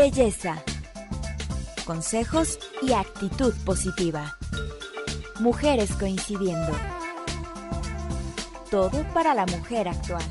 Belleza. Consejos y actitud positiva. Mujeres coincidiendo. Todo para la mujer actual.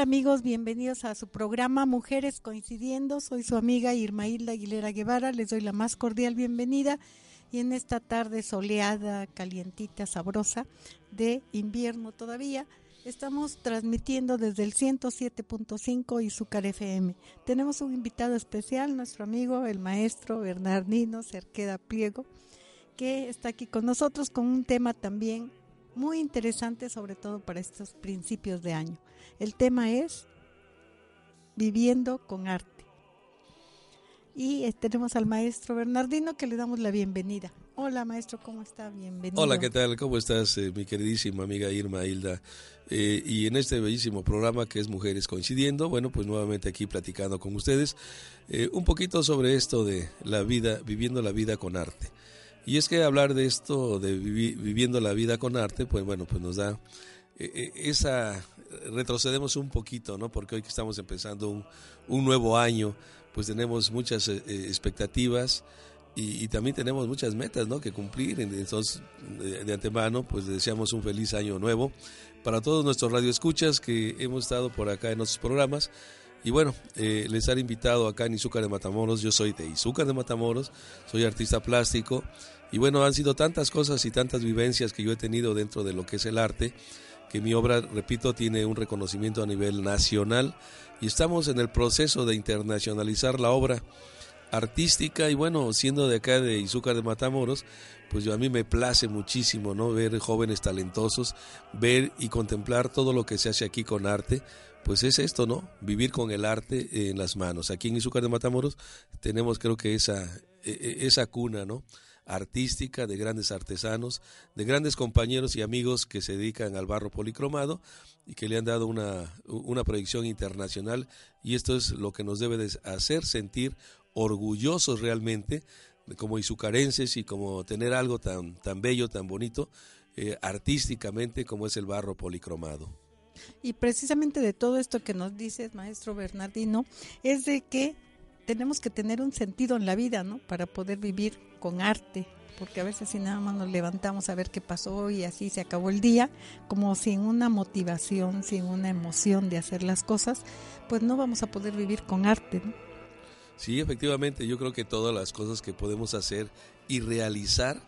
Amigos, bienvenidos a su programa Mujeres Coincidiendo. Soy su amiga Irma Hilda Aguilera Guevara. Les doy la más cordial bienvenida y en esta tarde soleada, calientita, sabrosa de invierno todavía, estamos transmitiendo desde el 107.5 y su FM. Tenemos un invitado especial, nuestro amigo el maestro Bernardino Cerqueda Pliego, que está aquí con nosotros con un tema también muy interesante, sobre todo para estos principios de año. El tema es viviendo con arte. Y eh, tenemos al maestro Bernardino que le damos la bienvenida. Hola maestro, ¿cómo está? Bienvenido. Hola, ¿qué tal? ¿Cómo estás, eh, mi queridísima amiga Irma Hilda? Eh, y en este bellísimo programa que es Mujeres Coincidiendo, bueno, pues nuevamente aquí platicando con ustedes un poquito sobre esto de la vida, viviendo la vida con arte. Y es que hablar de esto, de viviendo la vida con arte, pues bueno, pues nos da esa retrocedemos un poquito, ¿no? Porque hoy que estamos empezando un, nuevo año, pues tenemos muchas eh, expectativas y, también tenemos muchas metas, ¿no? Que cumplir. Entonces, de, antemano, pues deseamos un feliz año nuevo para todos nuestros radioescuchas que hemos estado por acá en nuestros programas. Y bueno, eh, les han invitado acá en Izúcar de Matamoros. Yo soy de Izúcar de Matamoros, soy artista plástico. Y bueno, han sido tantas cosas y tantas vivencias que yo he tenido dentro de lo que es el arte que mi obra, repito, tiene un reconocimiento a nivel nacional y estamos en el proceso de internacionalizar la obra artística y bueno, siendo de acá de Izúcar de Matamoros, pues yo a mí me place muchísimo, ¿no? Ver jóvenes talentosos, ver y contemplar todo lo que se hace aquí con arte, pues es esto, ¿no? Vivir con el arte en las manos. Aquí en Izúcar de Matamoros tenemos creo que esa, e, e, esa cuna, ¿no? artística, de grandes artesanos, de grandes compañeros y amigos que se dedican al barro policromado y que le han dado una, una proyección internacional y esto es lo que nos debe de hacer sentir orgullosos realmente como izucarenses y como tener algo tan, tan bello, tan bonito, eh, artísticamente como es el barro policromado. Y precisamente de todo esto que nos dices, maestro Bernardino, es de que tenemos que tener un sentido en la vida, ¿no? Para poder vivir con arte, porque a veces si nada más nos levantamos a ver qué pasó y así se acabó el día, como sin una motivación, sin una emoción de hacer las cosas, pues no vamos a poder vivir con arte, ¿no? Sí, efectivamente, yo creo que todas las cosas que podemos hacer y realizar,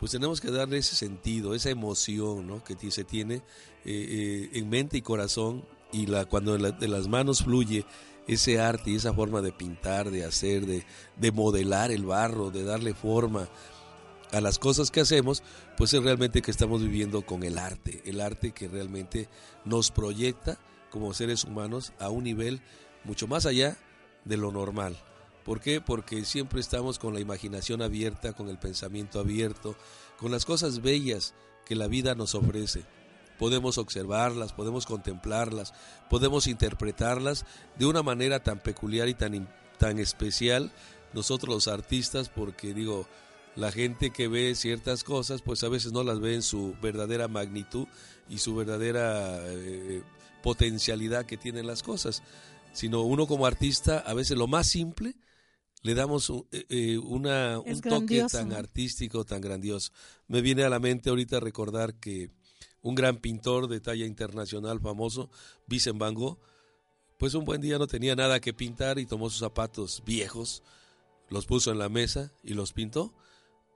pues tenemos que darle ese sentido, esa emoción ¿no? que se tiene eh, eh, en mente y corazón y la, cuando de las manos fluye ese arte y esa forma de pintar, de hacer, de, de modelar el barro, de darle forma a las cosas que hacemos, pues es realmente que estamos viviendo con el arte, el arte que realmente nos proyecta como seres humanos a un nivel mucho más allá de lo normal. ¿Por qué? Porque siempre estamos con la imaginación abierta, con el pensamiento abierto, con las cosas bellas que la vida nos ofrece podemos observarlas, podemos contemplarlas, podemos interpretarlas de una manera tan peculiar y tan, tan especial nosotros los artistas, porque digo, la gente que ve ciertas cosas, pues a veces no las ve en su verdadera magnitud y su verdadera eh, potencialidad que tienen las cosas, sino uno como artista, a veces lo más simple, le damos un, eh, eh, una, un toque tan artístico, tan grandioso. Me viene a la mente ahorita recordar que un gran pintor de talla internacional famoso, Vincent Van Gogh, pues un buen día no tenía nada que pintar y tomó sus zapatos viejos, los puso en la mesa y los pintó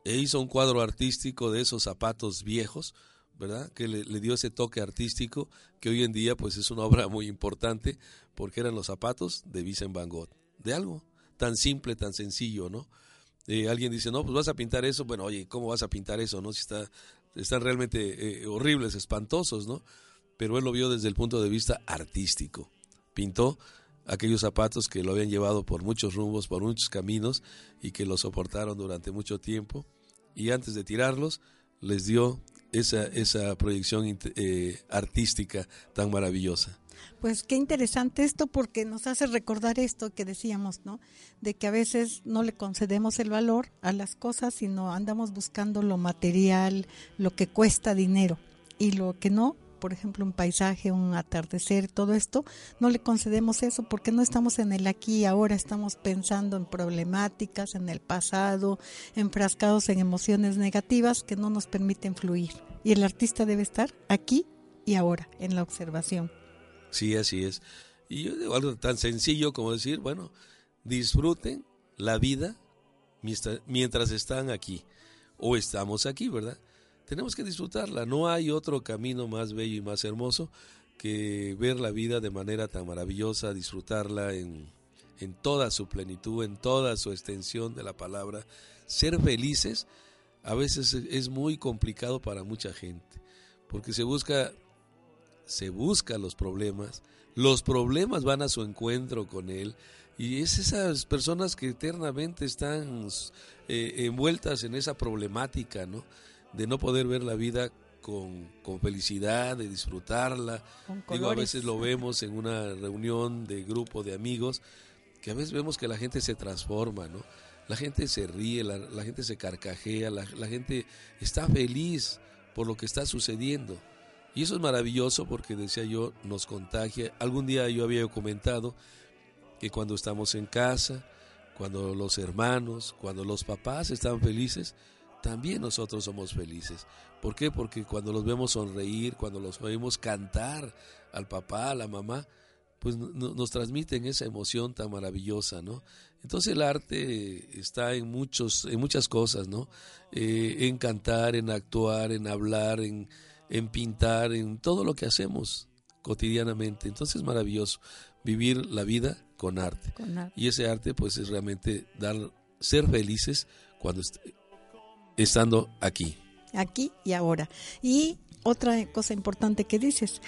e hizo un cuadro artístico de esos zapatos viejos, ¿verdad? Que le, dio ese toque artístico que hoy en día pues es una obra muy importante porque eran los zapatos de Vincent Van Gogh, de algo tan simple, tan sencillo, ¿no? Eh, alguien dice, no, pues vas a pintar eso, bueno, oye, ¿cómo vas a pintar eso, no? Si está, están realmente eh, horribles, espantosos, ¿no? Pero él lo vio desde el punto de vista artístico. Pintó aquellos zapatos que lo habían llevado por muchos rumbos, por muchos caminos y que lo soportaron durante mucho tiempo. Y antes de tirarlos, les dio esa, esa proyección eh, artística tan maravillosa. Pues qué interesante esto porque nos hace recordar esto que decíamos, ¿no? De que a veces no le concedemos el valor a las cosas, sino andamos buscando lo material, lo que cuesta dinero y lo que no, por ejemplo, un paisaje, un atardecer, todo esto, no le concedemos eso porque no estamos en el aquí y ahora, estamos pensando en problemáticas, en el pasado, enfrascados en emociones negativas que no nos permiten fluir. Y el artista debe estar aquí y ahora, en la observación. Sí, así es. Y yo digo algo tan sencillo como decir, bueno, disfruten la vida mientras están aquí o estamos aquí, ¿verdad? tenemos que disfrutarla. No hay otro camino más bello y más hermoso que ver la vida de manera tan maravillosa, disfrutarla en, en toda su plenitud, en toda su extensión de la palabra. Ser felices a veces es muy complicado para mucha gente, porque se busca, se busca los problemas, los problemas van a su encuentro con él, y es esas personas que eternamente están eh, envueltas en esa problemática, ¿no? de no poder ver la vida con, felicidad, de disfrutarla. Digo, a veces lo vemos en una reunión de grupo de amigos, que a veces vemos que la gente se transforma, ¿no? La gente se ríe, la, gente se carcajea, la, la, gente está feliz por lo que está sucediendo. Y eso es maravilloso porque, decía yo, nos contagia. Algún día yo había comentado que cuando estamos en casa, cuando los hermanos, cuando los papás están felices, también nosotros somos felices. ¿Por qué? Porque cuando los vemos sonreír, cuando los oímos cantar al papá, a la mamá, pues nos transmiten esa emoción tan maravillosa, ¿no? Entonces el arte está en muchos, en muchas cosas, ¿no? Eh, en cantar, en actuar, en hablar, en, en pintar, en todo lo que hacemos cotidianamente. Entonces es maravilloso vivir la vida con arte. con arte. Y ese arte, pues, es realmente dar, ser felices cuando estando aquí. Aquí y ahora. Y otra cosa importante que dices,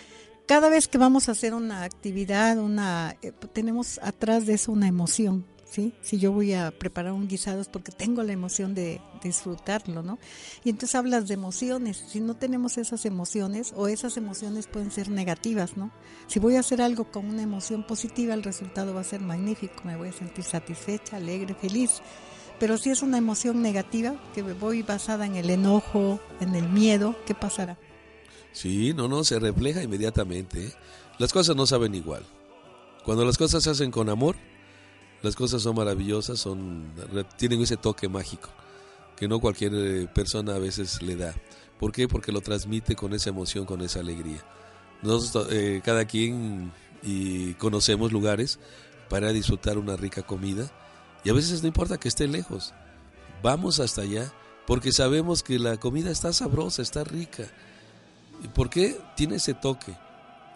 cada vez que vamos a hacer una actividad, una eh, tenemos atrás de eso una emoción, ¿sí? Si yo voy a preparar un guisado es porque tengo la emoción de, disfrutarlo, ¿no? Y entonces hablas de emociones, si no tenemos esas emociones o esas emociones pueden ser negativas, ¿no? Si voy a hacer algo con una emoción positiva, el resultado va a ser magnífico, me voy a sentir satisfecha, alegre, feliz. Pero si es una emoción negativa, que voy basada en el enojo, en el miedo, ¿qué pasará? Sí, no, no, se refleja inmediatamente. ¿eh? Las cosas no saben igual. Cuando las cosas se hacen con amor, las cosas son maravillosas, son tienen ese toque mágico que no cualquier eh, persona a veces le da. ¿Por qué? Porque lo transmite con esa emoción, con esa alegría. Nosotros, eh, cada quien y conocemos lugares para disfrutar una rica comida y a veces no importa que esté lejos, vamos hasta allá porque sabemos que la comida está sabrosa, está rica. ¿Y por qué? Tiene ese toque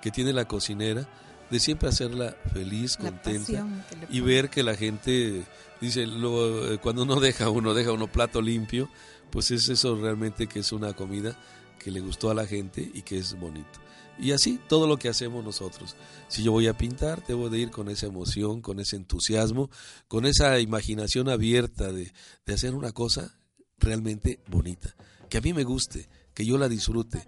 que tiene la cocinera de siempre hacerla feliz, contenta y ver que la gente dice luego eh, cuando uno deja uno deja uno plato limpio, pues es eso realmente que es una comida que le gustó a la gente y que es bonito. Y así todo lo que hacemos nosotros. Si yo voy a pintar, debo de ir con esa emoción, con ese entusiasmo, con esa imaginación abierta de, hacer una cosa realmente bonita, que a mí me guste, que yo la disfrute.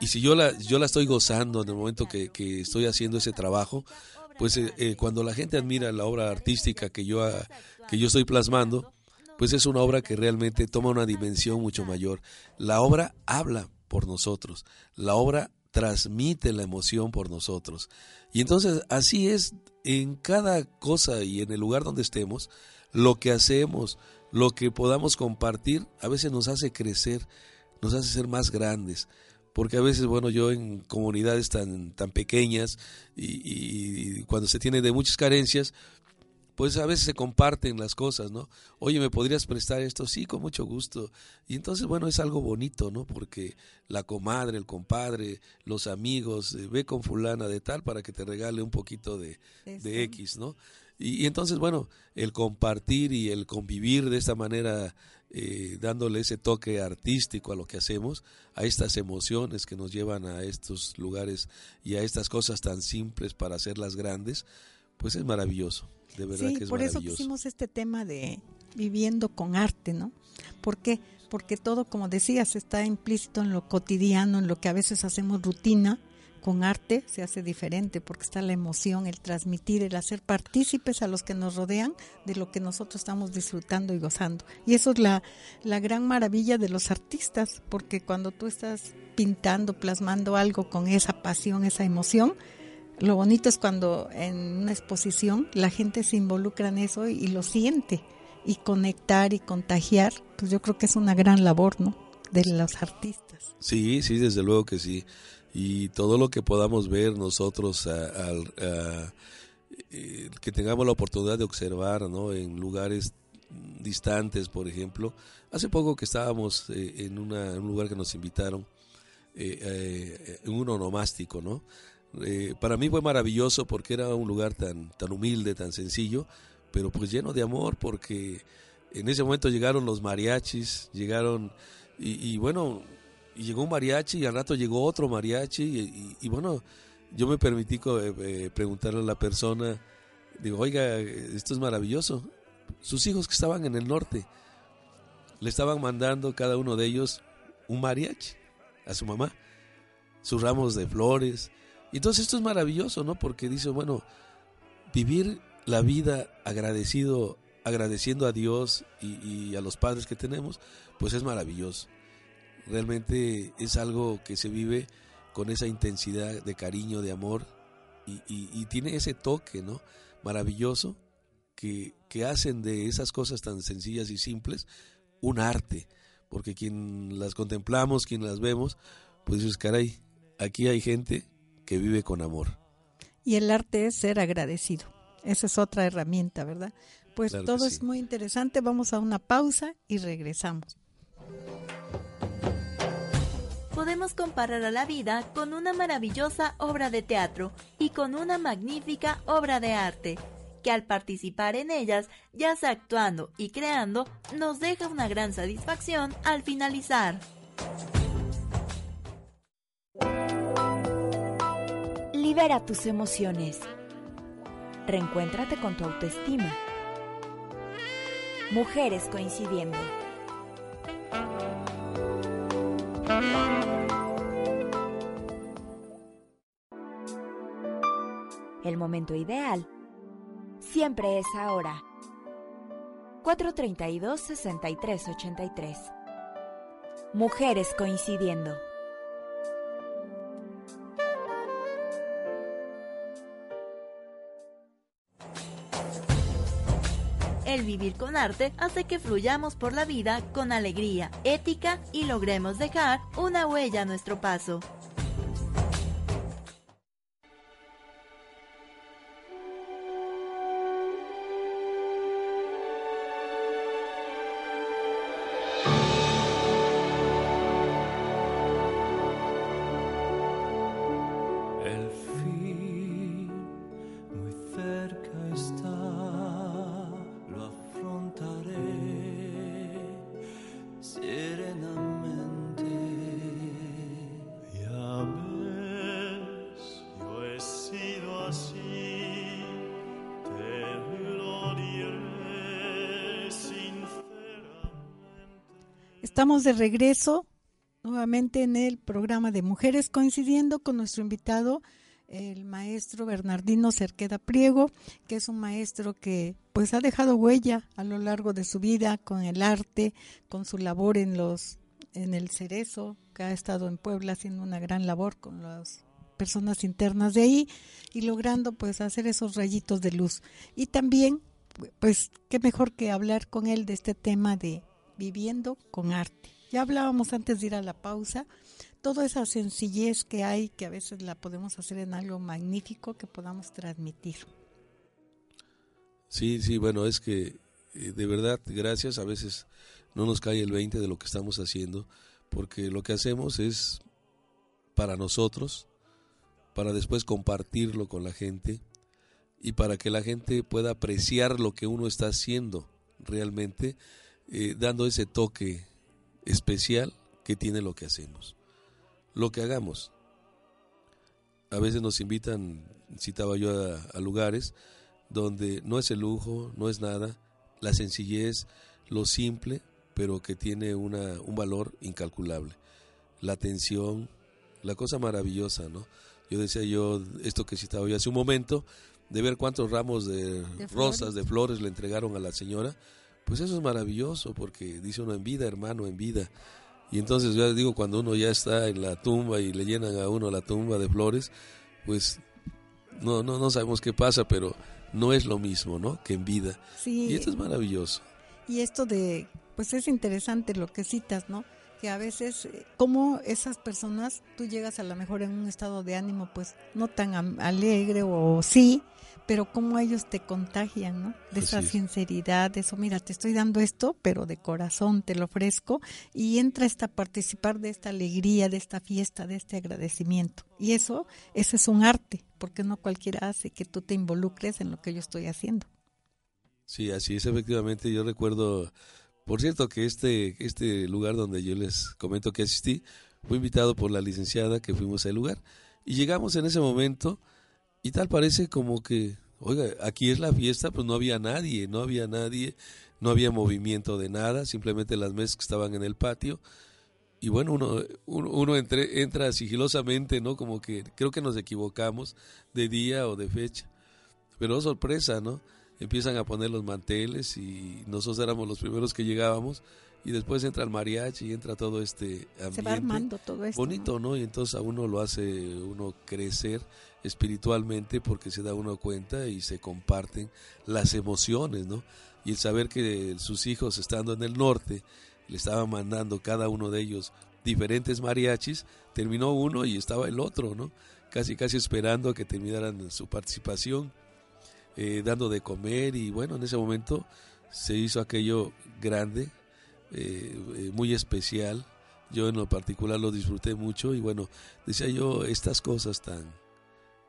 Y si yo la, yo la estoy gozando en el momento que, que estoy haciendo ese trabajo, pues eh, eh, cuando la gente admira la obra artística que yo, ah, que yo estoy plasmando, pues es una obra que realmente toma una dimensión mucho mayor. La obra habla por nosotros, la obra transmite la emoción por nosotros. Y entonces así es en cada cosa y en el lugar donde estemos, lo que hacemos, lo que podamos compartir, a veces nos hace crecer, nos hace ser más grandes porque a veces, bueno, yo en comunidades tan, tan pequeñas y, cuando se tiene de muchas carencias, pues a veces se comparten las cosas, ¿no? Oye, ¿me podrías prestar esto? Sí, con mucho gusto. Y entonces, bueno, es algo bonito, ¿no? Porque la comadre, el compadre, los amigos, eh, ve con fulana de tal para que te regale un poquito de, de X, ¿no? Y, y, entonces, bueno, el compartir y el convivir de esta manera eh, dándole ese toque artístico a lo que hacemos, a estas emociones que nos llevan a estos lugares y a estas cosas tan simples para hacerlas grandes, pues es maravilloso, de verdad que es por eso pusimos este tema de viviendo con arte, ¿no? ¿Por qué? Porque todo, como decías, está implícito en lo cotidiano, en lo que a veces hacemos rutina, con arte se hace diferente porque está la emoción, el transmitir, el hacer partícipes a los que nos rodean de lo que nosotros estamos disfrutando y gozando. Y eso es la, la gran maravilla de los artistas, porque cuando tú estás pintando, plasmando algo con esa pasión, esa emoción, lo bonito es cuando en una exposición la gente se involucra en eso y, lo siente y conectar y contagiar, pues yo creo que es una gran labor, ¿no? De los artistas. Sí, sí, desde luego que sí y todo lo que podamos ver nosotros eh, que tengamos la oportunidad de observar ¿no? en lugares distantes por ejemplo hace poco que estábamos eh, en, una, un lugar que nos invitaron eh, en un onomástico no para mí fue maravilloso porque era un lugar tan tan humilde tan sencillo pero pues lleno de amor porque en ese momento llegaron los mariachis llegaron y bueno y llegó un mariachi y al rato llegó otro mariachi y, bueno, yo me permití eh, eh, preguntarle a la persona, digo, oiga, esto es maravilloso. Sus hijos que estaban en el norte, le estaban mandando cada uno de ellos un mariachi a su mamá, sus ramos de flores. Entonces esto es maravilloso, ¿no? Porque dice, bueno, vivir la vida agradecido, agradeciendo a Dios y a los padres que tenemos, pues es maravilloso realmente es algo que se vive con esa intensidad de cariño, de amor y, tiene ese toque, ¿no? Maravilloso que, que, hacen de esas cosas tan sencillas y simples un arte, porque quien las contemplamos, quien las vemos, pues dices, caray, aquí hay gente que vive con amor. Y el arte es ser agradecido. Esa es otra herramienta, ¿verdad? Pues todo es muy interesante. Vamos a una pausa y regresamos podemos comparar a la vida con una maravillosa obra de teatro y con una magnífica obra de arte, que al participar en ellas, ya sea actuando y creando, nos deja una gran satisfacción al finalizar. Libera tus emociones. Reencuéntrate con tu autoestima. Mujeres coincidiendo. Momento ideal siempre es ahora. 432-6383. Mujeres coincidiendo. El vivir con arte hace que fluyamos por la vida con alegría, ética y logremos dejar una huella a nuestro paso. Estamos de regreso nuevamente en el programa de Mujeres coincidiendo con nuestro invitado el maestro Bernardino Cerqueda Priego, que es un maestro que pues ha dejado huella a lo largo de su vida con el arte, con su labor en los en el Cerezo, que ha estado en Puebla haciendo una gran labor con las personas internas de ahí y logrando pues hacer esos rayitos de luz. Y también pues qué mejor que hablar con él de este tema de viviendo con arte. Ya hablábamos antes de ir a la pausa toda esa sencillez que hay, que a veces la podemos hacer en algo magnífico que podamos transmitir. Sí, sí, bueno, es que eh, de verdad, gracias, a veces no nos cae el 20 de lo que estamos haciendo, porque lo que hacemos es para nosotros, para después compartirlo con la gente y para que la gente pueda apreciar lo que uno está haciendo realmente, eh, dando ese toque especial que tiene lo que hacemos lo que hagamos. A veces nos invitan, citaba yo a, lugares donde no es el lujo, no es nada, la sencillez, lo simple, pero que tiene una, un valor incalculable. La atención, la cosa maravillosa, ¿no? Yo decía yo, esto que citaba yo hace un momento, de ver cuántos ramos de, rosas, de flores le entregaron a la señora, pues eso es maravilloso, porque dice uno en vida, hermano, en vida. Y entonces yo digo, cuando uno ya está en la tumba y le llenan a uno la tumba de flores, pues no, no, no sabemos qué pasa, pero no es lo mismo, ¿no? Que en vida. Sí. Y esto es maravilloso. Y esto de, pues es interesante lo que citas, ¿no? Que a veces, como esas personas, tú llegas a lo mejor en un estado de ánimo, pues no tan alegre o sí, pero cómo ellos te contagian, ¿no? De esa sinceridad, de eso, mira, te estoy dando esto, pero de corazón te lo ofrezco y entra a participar de esta alegría, de esta fiesta, de este agradecimiento. Y eso, ese es un arte, porque no cualquiera hace que tú te involucres en lo que yo estoy haciendo. Sí, así es, efectivamente. Yo recuerdo, por cierto, que este, este lugar donde yo les comento que asistí, fue invitado por la licenciada que fuimos al lugar. Y llegamos en ese momento y tal parece como que, oiga, aquí es la fiesta, pues no había nadie, no había nadie, no había movimiento de nada, simplemente las mesas que estaban en el patio. Y bueno, uno, uno, entra sigilosamente, ¿no? Como que creo que nos equivocamos de día o de fecha. Pero sorpresa, ¿no? Empiezan a poner los manteles y nosotros éramos los primeros que llegábamos y después entra el mariachi y entra todo este ambiente. Se va armando todo esto. Bonito, ¿no? Y entonces a uno lo hace uno crecer espiritualmente porque se da uno cuenta y se comparten las emociones, ¿no? Y el saber que sus hijos estando en el norte le estaban mandando cada uno de ellos diferentes mariachis, terminó uno y estaba el otro, ¿no? Casi, casi esperando a que terminaran su participación, eh, dando de comer y bueno, en ese momento se hizo aquello grande, eh, eh, muy especial. Yo en lo particular lo disfruté mucho y bueno, decía yo, estas cosas tan,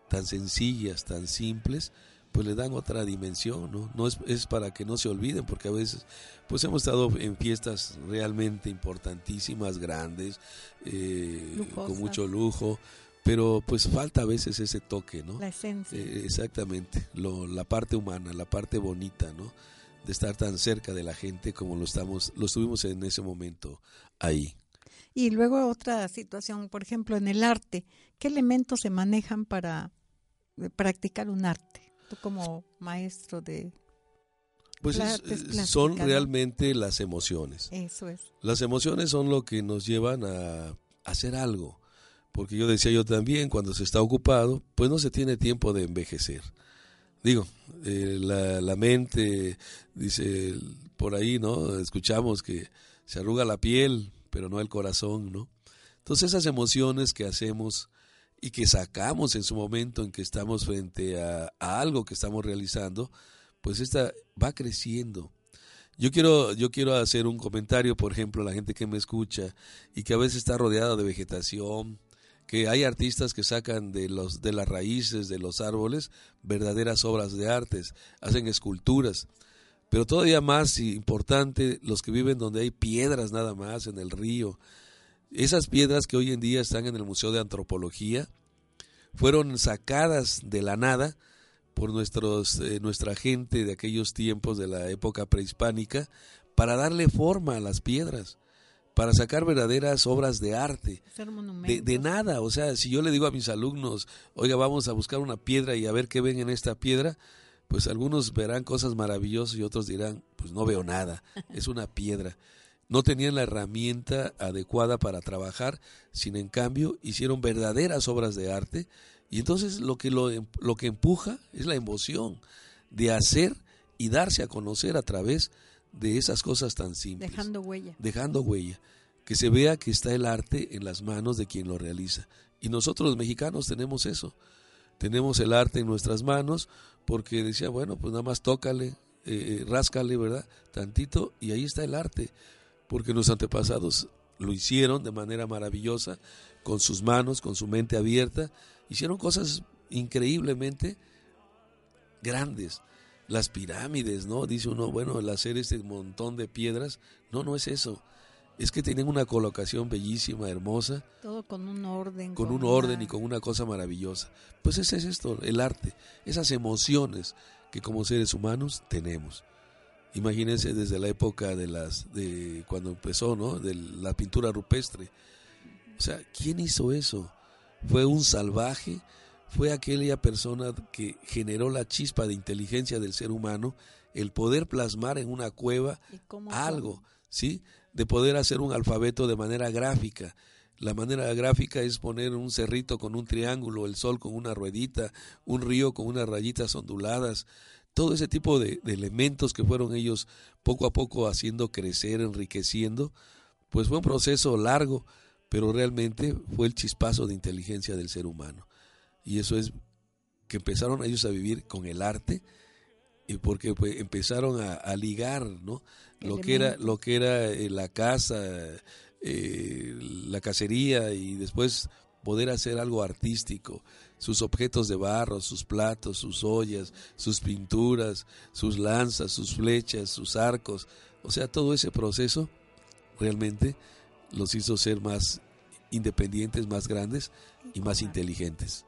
tan sencillas, tan simples, pues le dan otra dimensión, ¿no? No es, es, para que no se olviden, porque a veces, pues hemos estado en fiestas realmente importantísimas, grandes, eh, con mucho lujo, pero pues falta a veces ese toque, ¿no? La esencia. Eh, exactamente, lo, la parte humana, la parte bonita, ¿no? De estar tan cerca de la gente como lo estamos, lo estuvimos en ese momento ahí. Y luego otra situación, por ejemplo, en el arte, ¿qué elementos se manejan para practicar un arte? Tú como maestro de... Pues son realmente las emociones. Eso es. Las emociones son lo que nos llevan a hacer algo. Porque yo decía yo también, cuando se está ocupado, pues no se tiene tiempo de envejecer. Digo, eh, la, la mente, dice por ahí, ¿no? Escuchamos que se arruga la piel, pero no el corazón, ¿no? Entonces esas emociones que hacemos y que sacamos en su momento en que estamos frente a, algo que estamos realizando, pues esta va creciendo. Yo quiero, yo quiero hacer un comentario, por ejemplo, a la gente que me escucha y que a veces está rodeada de vegetación, que hay artistas que sacan de los de las raíces de los árboles verdaderas obras de artes, hacen esculturas, pero todavía más importante los que viven donde hay piedras nada más en el río, esas piedras que hoy en día están en el Museo de Antropología fueron sacadas de la nada por nuestros, eh, nuestra gente de aquellos tiempos de la época prehispánica para darle forma a las piedras, para sacar verdaderas obras de arte. De, de nada, o sea, si yo le digo a mis alumnos, oiga, vamos a buscar una piedra y a ver qué ven en esta piedra, pues algunos verán cosas maravillosas y otros dirán, pues no veo nada, es una piedra. No tenían la herramienta adecuada para trabajar, sin en cambio hicieron verdaderas obras de arte y entonces lo que, lo, em- lo que empuja es la emoción de hacer y darse a conocer a través de esas cosas tan simples Dejando huella. dejando huella, que se vea que está el arte en las manos de quien lo realiza. Y nosotros los mexicanos tenemos eso, tenemos el arte en nuestras manos, porque decía, bueno, pues nada más tócale, eh, eh, ráscale, ¿verdad? Tantito, y ahí está el arte, porque los antepasados lo hicieron de manera maravillosa, con sus manos, con su mente abierta, hicieron cosas increíblemente grandes. Las pirámides, ¿no? Dice uno, bueno, el hacer este montón de piedras, no, no es eso. Es que tienen una colocación bellísima, hermosa, Todo con un orden. con un una- orden y con una cosa maravillosa. Pues ese es esto, el arte, esas emociones que como seres humanos tenemos. Imagínense desde la época de las de cuando empezó, ¿no? De la pintura rupestre. O sea, ¿quién hizo eso? Fue un salvaje, fue aquella persona que generó la chispa de inteligencia del ser humano, el poder plasmar en una cueva algo, ¿sí? De poder hacer un alfabeto de manera gráfica. La manera gráfica es poner un cerrito con un triángulo, el sol con una ruedita, un río con unas rayitas onduladas, todo ese tipo de, de elementos que fueron ellos poco a poco haciendo crecer, enriqueciendo, pues fue un proceso largo, pero realmente fue el chispazo de inteligencia del ser humano. Y eso es que empezaron ellos a vivir con el arte, y porque pues, empezaron a, a ligar, ¿no? Lo que era, lo que era eh, la casa, eh, la cacería y después poder hacer algo artístico, sus objetos de barro, sus platos, sus ollas, sus pinturas, sus lanzas, sus flechas, sus arcos, o sea, todo ese proceso realmente los hizo ser más independientes, más grandes y más inteligentes.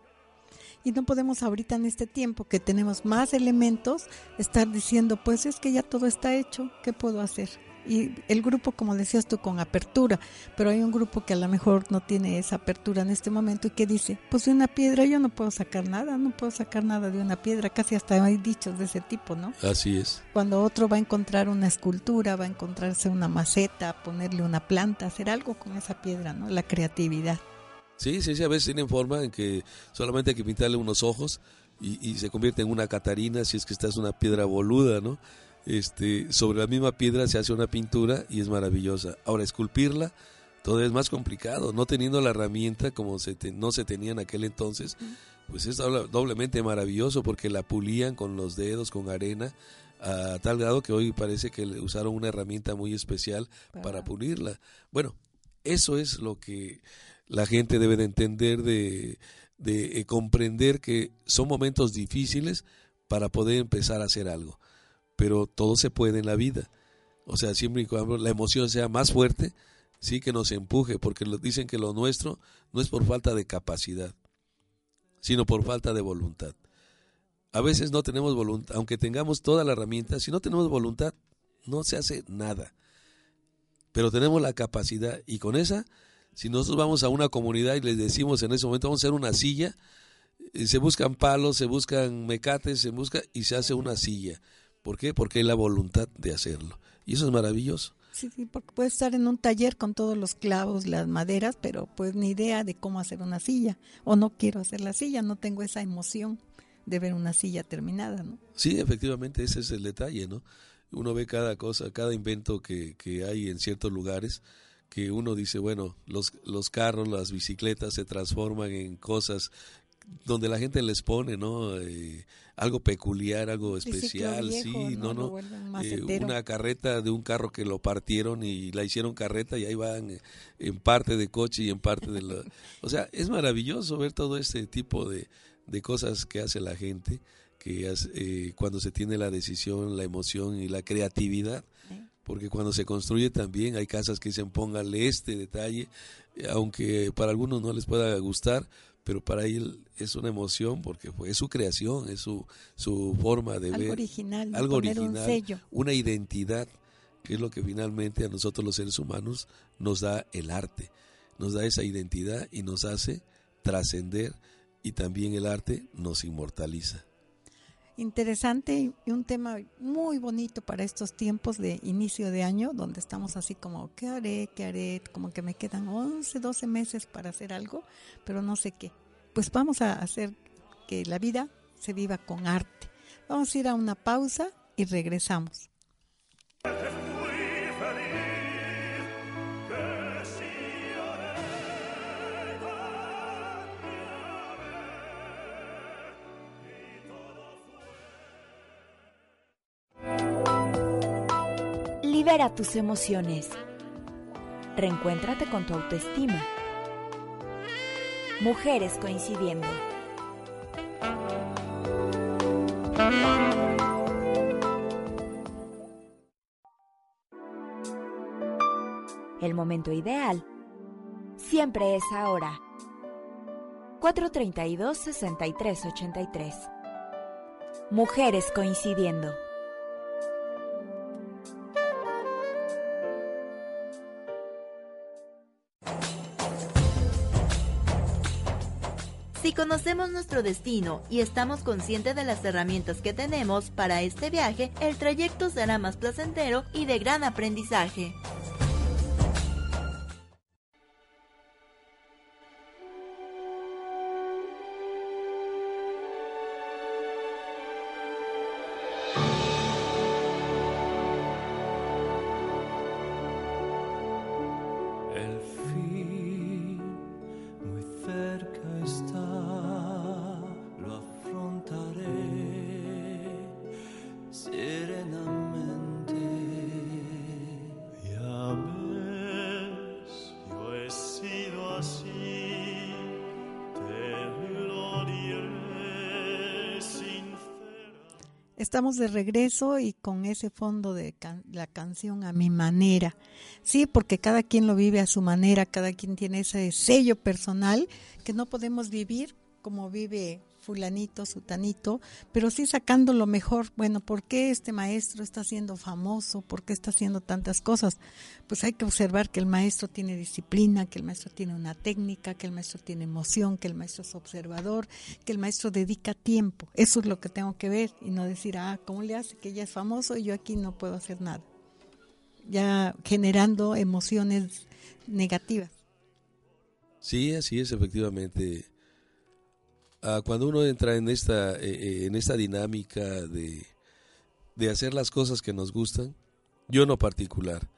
Y no podemos ahorita en este tiempo que tenemos más elementos estar diciendo, pues es que ya todo está hecho, ¿qué puedo hacer? Y el grupo, como decías tú, con apertura, pero hay un grupo que a lo mejor no tiene esa apertura en este momento y que dice, pues de una piedra yo no puedo sacar nada, no puedo sacar nada de una piedra, casi hasta hay dichos de ese tipo, ¿no? Así es. Cuando otro va a encontrar una escultura, va a encontrarse una maceta, ponerle una planta, hacer algo con esa piedra, ¿no? La creatividad. Sí, sí, sí, a veces tienen forma en que solamente hay que pintarle unos ojos y, y se convierte en una catarina si es que esta es una piedra boluda, ¿no? Este, sobre la misma piedra se hace una pintura y es maravillosa. Ahora, esculpirla todavía es más complicado, no teniendo la herramienta como se te- no se tenía en aquel entonces, pues es doble- doblemente maravilloso porque la pulían con los dedos, con arena, a tal grado que hoy parece que le usaron una herramienta muy especial para pulirla. Bueno, eso es lo que la gente debe de entender, de, de eh, comprender que son momentos difíciles para poder empezar a hacer algo. Pero todo se puede en la vida. O sea, siempre y cuando la emoción sea más fuerte, sí que nos empuje, porque dicen que lo nuestro no es por falta de capacidad, sino por falta de voluntad. A veces no tenemos voluntad, aunque tengamos toda la herramienta, si no tenemos voluntad, no se hace nada. Pero tenemos la capacidad y con esa, si nosotros vamos a una comunidad y les decimos en ese momento vamos a hacer una silla, eh, se buscan palos, se buscan mecates, se busca y se hace una silla. ¿Por qué? Porque hay la voluntad de hacerlo. Y eso es maravilloso. Sí, sí, porque puedes estar en un taller con todos los clavos, las maderas, pero pues ni idea de cómo hacer una silla. O no quiero hacer la silla, no tengo esa emoción de ver una silla terminada, ¿no? Sí, efectivamente, ese es el detalle, ¿no? Uno ve cada cosa, cada invento que, que hay en ciertos lugares, que uno dice, bueno, los, los carros, las bicicletas se transforman en cosas donde la gente les pone, ¿no? Eh, algo peculiar, algo especial, viejo, sí, no, no. Eh, una carreta de un carro que lo partieron y la hicieron carreta y ahí van eh, en parte de coche y en parte de la... O sea, es maravilloso ver todo este tipo de, de cosas que hace la gente, que hace, eh, cuando se tiene la decisión, la emoción y la creatividad. Porque cuando se construye también hay casas que dicen póngale este detalle, eh, aunque para algunos no les pueda gustar, pero para él es una emoción porque fue es su creación, es su, su forma de algo ver original, algo original, un sello. una identidad que es lo que finalmente a nosotros los seres humanos nos da el arte, nos da esa identidad y nos hace trascender y también el arte nos inmortaliza. Interesante y un tema muy bonito para estos tiempos de inicio de año, donde estamos así como, ¿qué haré? ¿Qué haré? Como que me quedan 11, 12 meses para hacer algo, pero no sé qué. Pues vamos a hacer que la vida se viva con arte. Vamos a ir a una pausa y regresamos. Libera tus emociones. Reencuéntrate con tu autoestima. Mujeres coincidiendo. El momento ideal siempre es ahora. 432-6383. Mujeres coincidiendo. Si conocemos nuestro destino y estamos conscientes de las herramientas que tenemos para este viaje, el trayecto será más placentero y de gran aprendizaje. Estamos de regreso y con ese fondo de la canción a mi manera. Sí, porque cada quien lo vive a su manera, cada quien tiene ese sello personal que no podemos vivir como vive fulanito, sutanito, pero sí sacando lo mejor. Bueno, ¿por qué este maestro está siendo famoso? ¿Por qué está haciendo tantas cosas? Pues hay que observar que el maestro tiene disciplina, que el maestro tiene una técnica, que el maestro tiene emoción, que el maestro es observador, que el maestro dedica tiempo. Eso es lo que tengo que ver y no decir, ah, ¿cómo le hace que ya es famoso y yo aquí no puedo hacer nada? Ya generando emociones negativas. Sí, así es, efectivamente Ah, cuando uno entra en esta, eh, eh, en esta dinámica de, de hacer las cosas que nos gustan, yo no particular,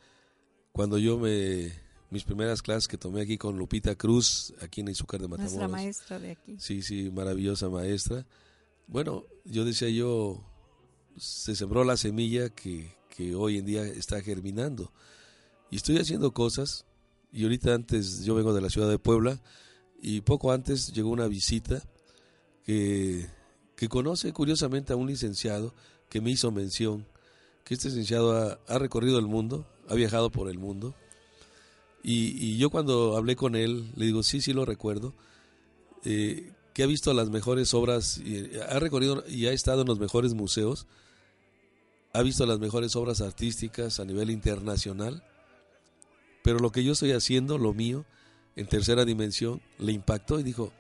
cuando yo me mis primeras clases que tomé aquí con Lupita Cruz, aquí en Izúcar de Matamoros. Nuestra maestra de aquí. Sí, sí, maravillosa maestra. Bueno, yo decía yo, se sembró la semilla que, que hoy en día está germinando. Y estoy haciendo cosas, y ahorita antes, yo vengo de la ciudad de Puebla, y poco antes llegó una visita que, conoce curiosamente a un licenciado que me hizo mención, que este licenciado ha, recorrido el mundo, ha viajado por el mundo, y, yo cuando hablé con él, le digo, sí, sí lo recuerdo, eh, que ha visto las mejores obras, y ha recorrido y ha estado en los mejores museos, ha visto las mejores obras artísticas a nivel internacional, pero lo que yo estoy haciendo, lo mío, en tercera dimensión, le impactó y dijo,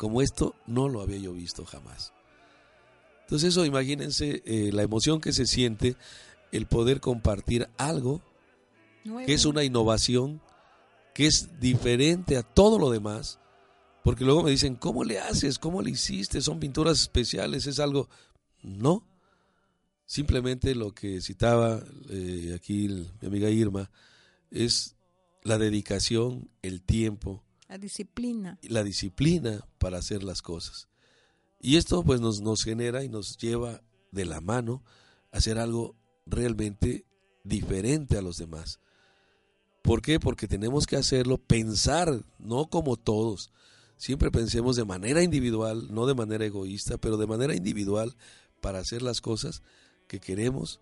como esto no lo había yo visto jamás. Entonces eso, imagínense eh, la emoción que se siente el poder compartir algo que es una innovación, que es diferente a todo lo demás, porque luego me dicen, ¿cómo le haces? ¿Cómo le hiciste? Son pinturas especiales, es algo... No, simplemente lo que citaba eh, aquí mi amiga Irma es la dedicación, el tiempo, la disciplina. La disciplina para hacer las cosas. Y esto pues nos, nos genera y nos lleva de la mano a hacer algo realmente diferente a los demás. ¿Por qué? Porque tenemos que hacerlo, pensar, no como todos. Siempre pensemos de manera individual, no de manera egoísta, pero de manera individual para hacer las cosas que queremos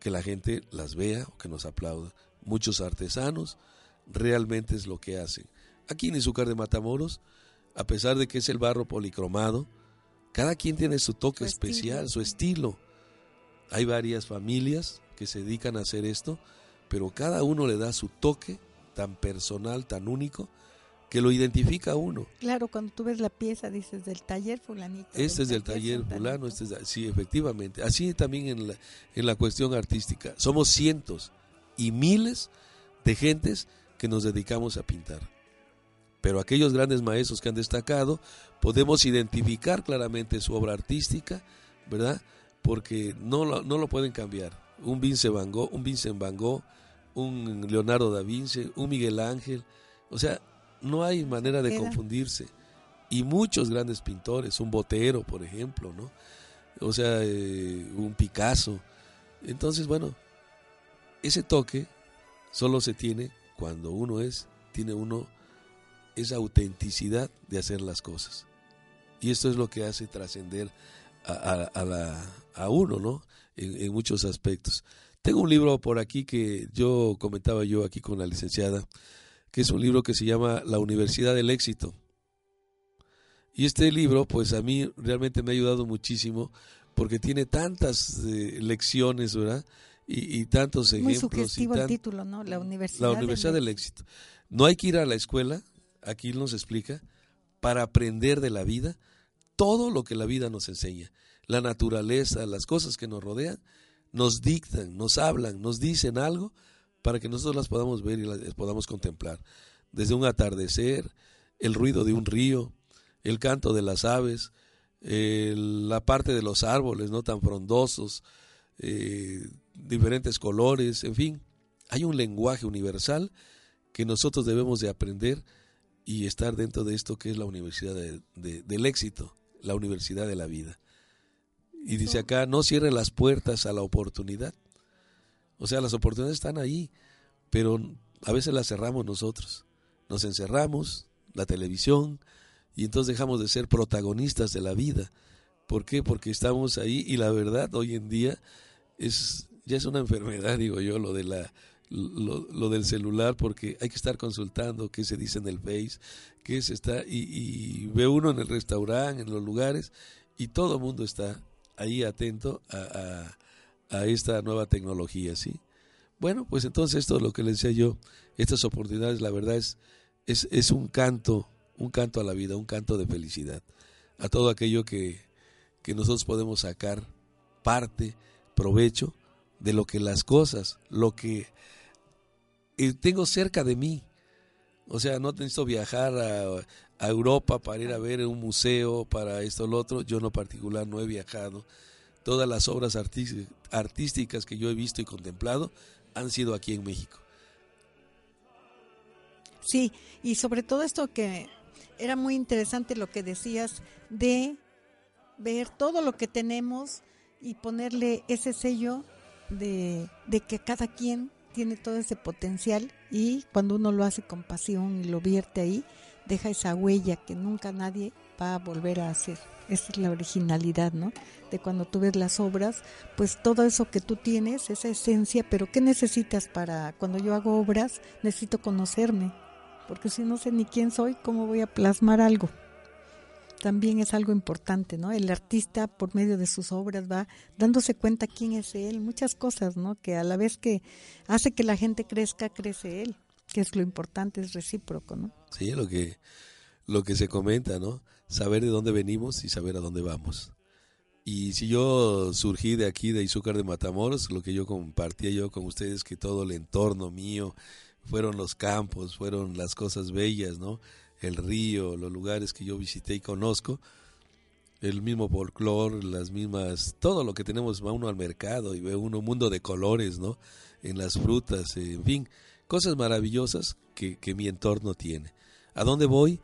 que la gente las vea o que nos aplauda. Muchos artesanos realmente es lo que hacen. Aquí en Izúcar de Matamoros, a pesar de que es el barro policromado, cada quien tiene su toque especial, su estilo. Hay varias familias que se dedican a hacer esto, pero cada uno le da su toque tan personal, tan único, que lo identifica a uno. Claro, cuando tú ves la pieza dices del taller fulanito. Este es del taller fulano, este es, sí, efectivamente. Así también en la, en la cuestión artística. Somos cientos y miles de gentes que nos dedicamos a pintar. Pero aquellos grandes maestros que han destacado, podemos identificar claramente su obra artística, ¿verdad? Porque no lo, no lo pueden cambiar. Un Vincent Van Gogh, un Vincent Van Gogh, un Leonardo da Vinci, un Miguel Ángel. O sea, no hay manera de confundirse. Y muchos grandes pintores, un Botero, por ejemplo, ¿no? O sea, eh, un Picasso. Entonces, bueno, ese toque solo se tiene cuando uno es, tiene uno esa autenticidad de hacer las cosas. Y esto es lo que hace trascender a, a, uno, ¿no? En, muchos aspectos. Tengo un libro por aquí que yo comentaba yo aquí con la licenciada, que es un libro que se llama La Universidad del Éxito. Y este libro, pues a mí realmente me ha ayudado muchísimo porque tiene tantas eh, lecciones, ¿verdad? Y, tantos ejemplos. Muy sugestivo el título, ¿no? La Universidad, La Universidad del, éxito. No hay que ir a la escuela, aquí nos explica, para aprender de la vida todo lo que la vida nos enseña. La naturaleza, las cosas que nos rodean, nos dictan, nos hablan, nos dicen algo para que nosotros las podamos ver y las podamos contemplar. Desde un atardecer, el ruido de un río, el canto de las aves, la parte de los árboles no tan frondosos, eh, diferentes colores, en fin, hay un lenguaje universal que nosotros debemos de aprender y estar dentro de esto que es la universidad del éxito, la universidad de la vida. Y dice acá, no cierre las puertas a la oportunidad. O sea, las oportunidades están ahí, pero a veces las cerramos nosotros. Nos encerramos, la televisión, y entonces dejamos de ser protagonistas de la vida. ¿Por qué? Porque estamos ahí y la verdad hoy en día es ya es una enfermedad, digo yo, lo de la lo, del celular porque hay que estar consultando qué se dice en el Face, qué se está y, ve uno en el restaurante, en los lugares y todo el mundo está ahí atento a, a, esta nueva tecnología, ¿sí? Bueno, pues entonces esto es lo que les decía yo, estas oportunidades, la verdad es, es, es un canto, un canto a la vida, un canto de felicidad, a todo aquello que, que nosotros podemos sacar parte, provecho de lo que las cosas, lo que tengo cerca de mí. O sea, no necesito viajar a, Europa para ir a ver un museo, para esto o lo otro. Yo en particular no he viajado. Todas las obras artísticas que yo he visto y contemplado han sido aquí en México. Sí, y sobre todo esto que era muy interesante lo que decías de ver todo lo que tenemos y ponerle ese sello de que cada quien tiene todo ese potencial y cuando uno lo hace con pasión y lo vierte ahí, deja esa huella que nunca nadie va a volver a hacer. Esa es la originalidad, ¿no? De cuando tú ves las obras, pues todo eso que tú tienes, esa esencia, pero ¿qué necesitas para cuando yo hago obras? Necesito conocerme, porque si no sé ni quién soy, ¿cómo voy a plasmar algo? También es algo importante, ¿no? El artista por medio de sus obras va dándose cuenta quién es él, muchas cosas, ¿no? Que a la vez que hace que la gente crezca, crece él, que es lo importante, es recíproco, ¿no? Sí, lo que lo que se comenta, ¿no? Saber de dónde venimos y saber a dónde vamos. Y si yo surgí de aquí, de Izúcar de Matamoros, lo que yo compartía yo con ustedes, que todo el entorno mío fueron los campos, fueron las cosas bellas, ¿no? El río, los lugares que yo visité y conozco, el mismo folclore, las mismas, todo lo que tenemos, va uno al mercado y ve uno un mundo de colores, ¿no? En las frutas, en fin, cosas maravillosas que, que mi entorno tiene. ¿A dónde voy?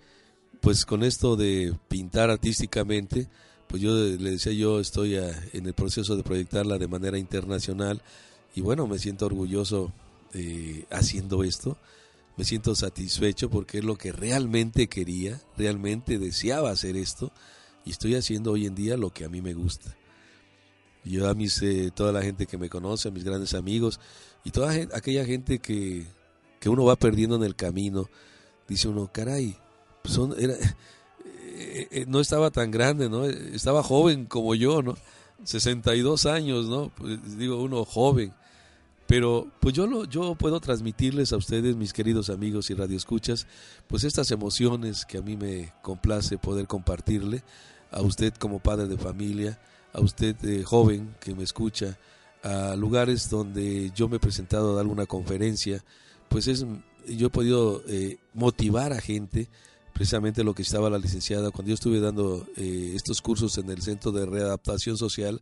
Pues con esto de pintar artísticamente, pues yo le decía yo estoy en el proceso de proyectarla de manera internacional y bueno, me siento orgulloso eh, haciendo esto me siento satisfecho porque es lo que realmente quería, realmente deseaba hacer esto y estoy haciendo hoy en día lo que a mí me gusta. Yo a mis, eh, toda la gente que me conoce, a mis grandes amigos y toda aquella gente que, que uno va perdiendo en el camino, dice uno, caray, son, era, eh, eh, no estaba tan grande, ¿no? Estaba joven como yo, ¿no? 62 años, ¿no? Pues digo, uno joven Pero pues yo, lo, yo puedo transmitirles a ustedes, mis queridos amigos y radioescuchas, pues estas emociones que a mí me complace poder compartirle, a usted como padre de familia, a usted eh, joven que me escucha, a lugares donde yo me he presentado a dar una conferencia, pues es, yo he podido eh, motivar a gente, precisamente lo que estaba la licenciada, cuando yo estuve dando eh, estos cursos en el Centro de Readaptación Social,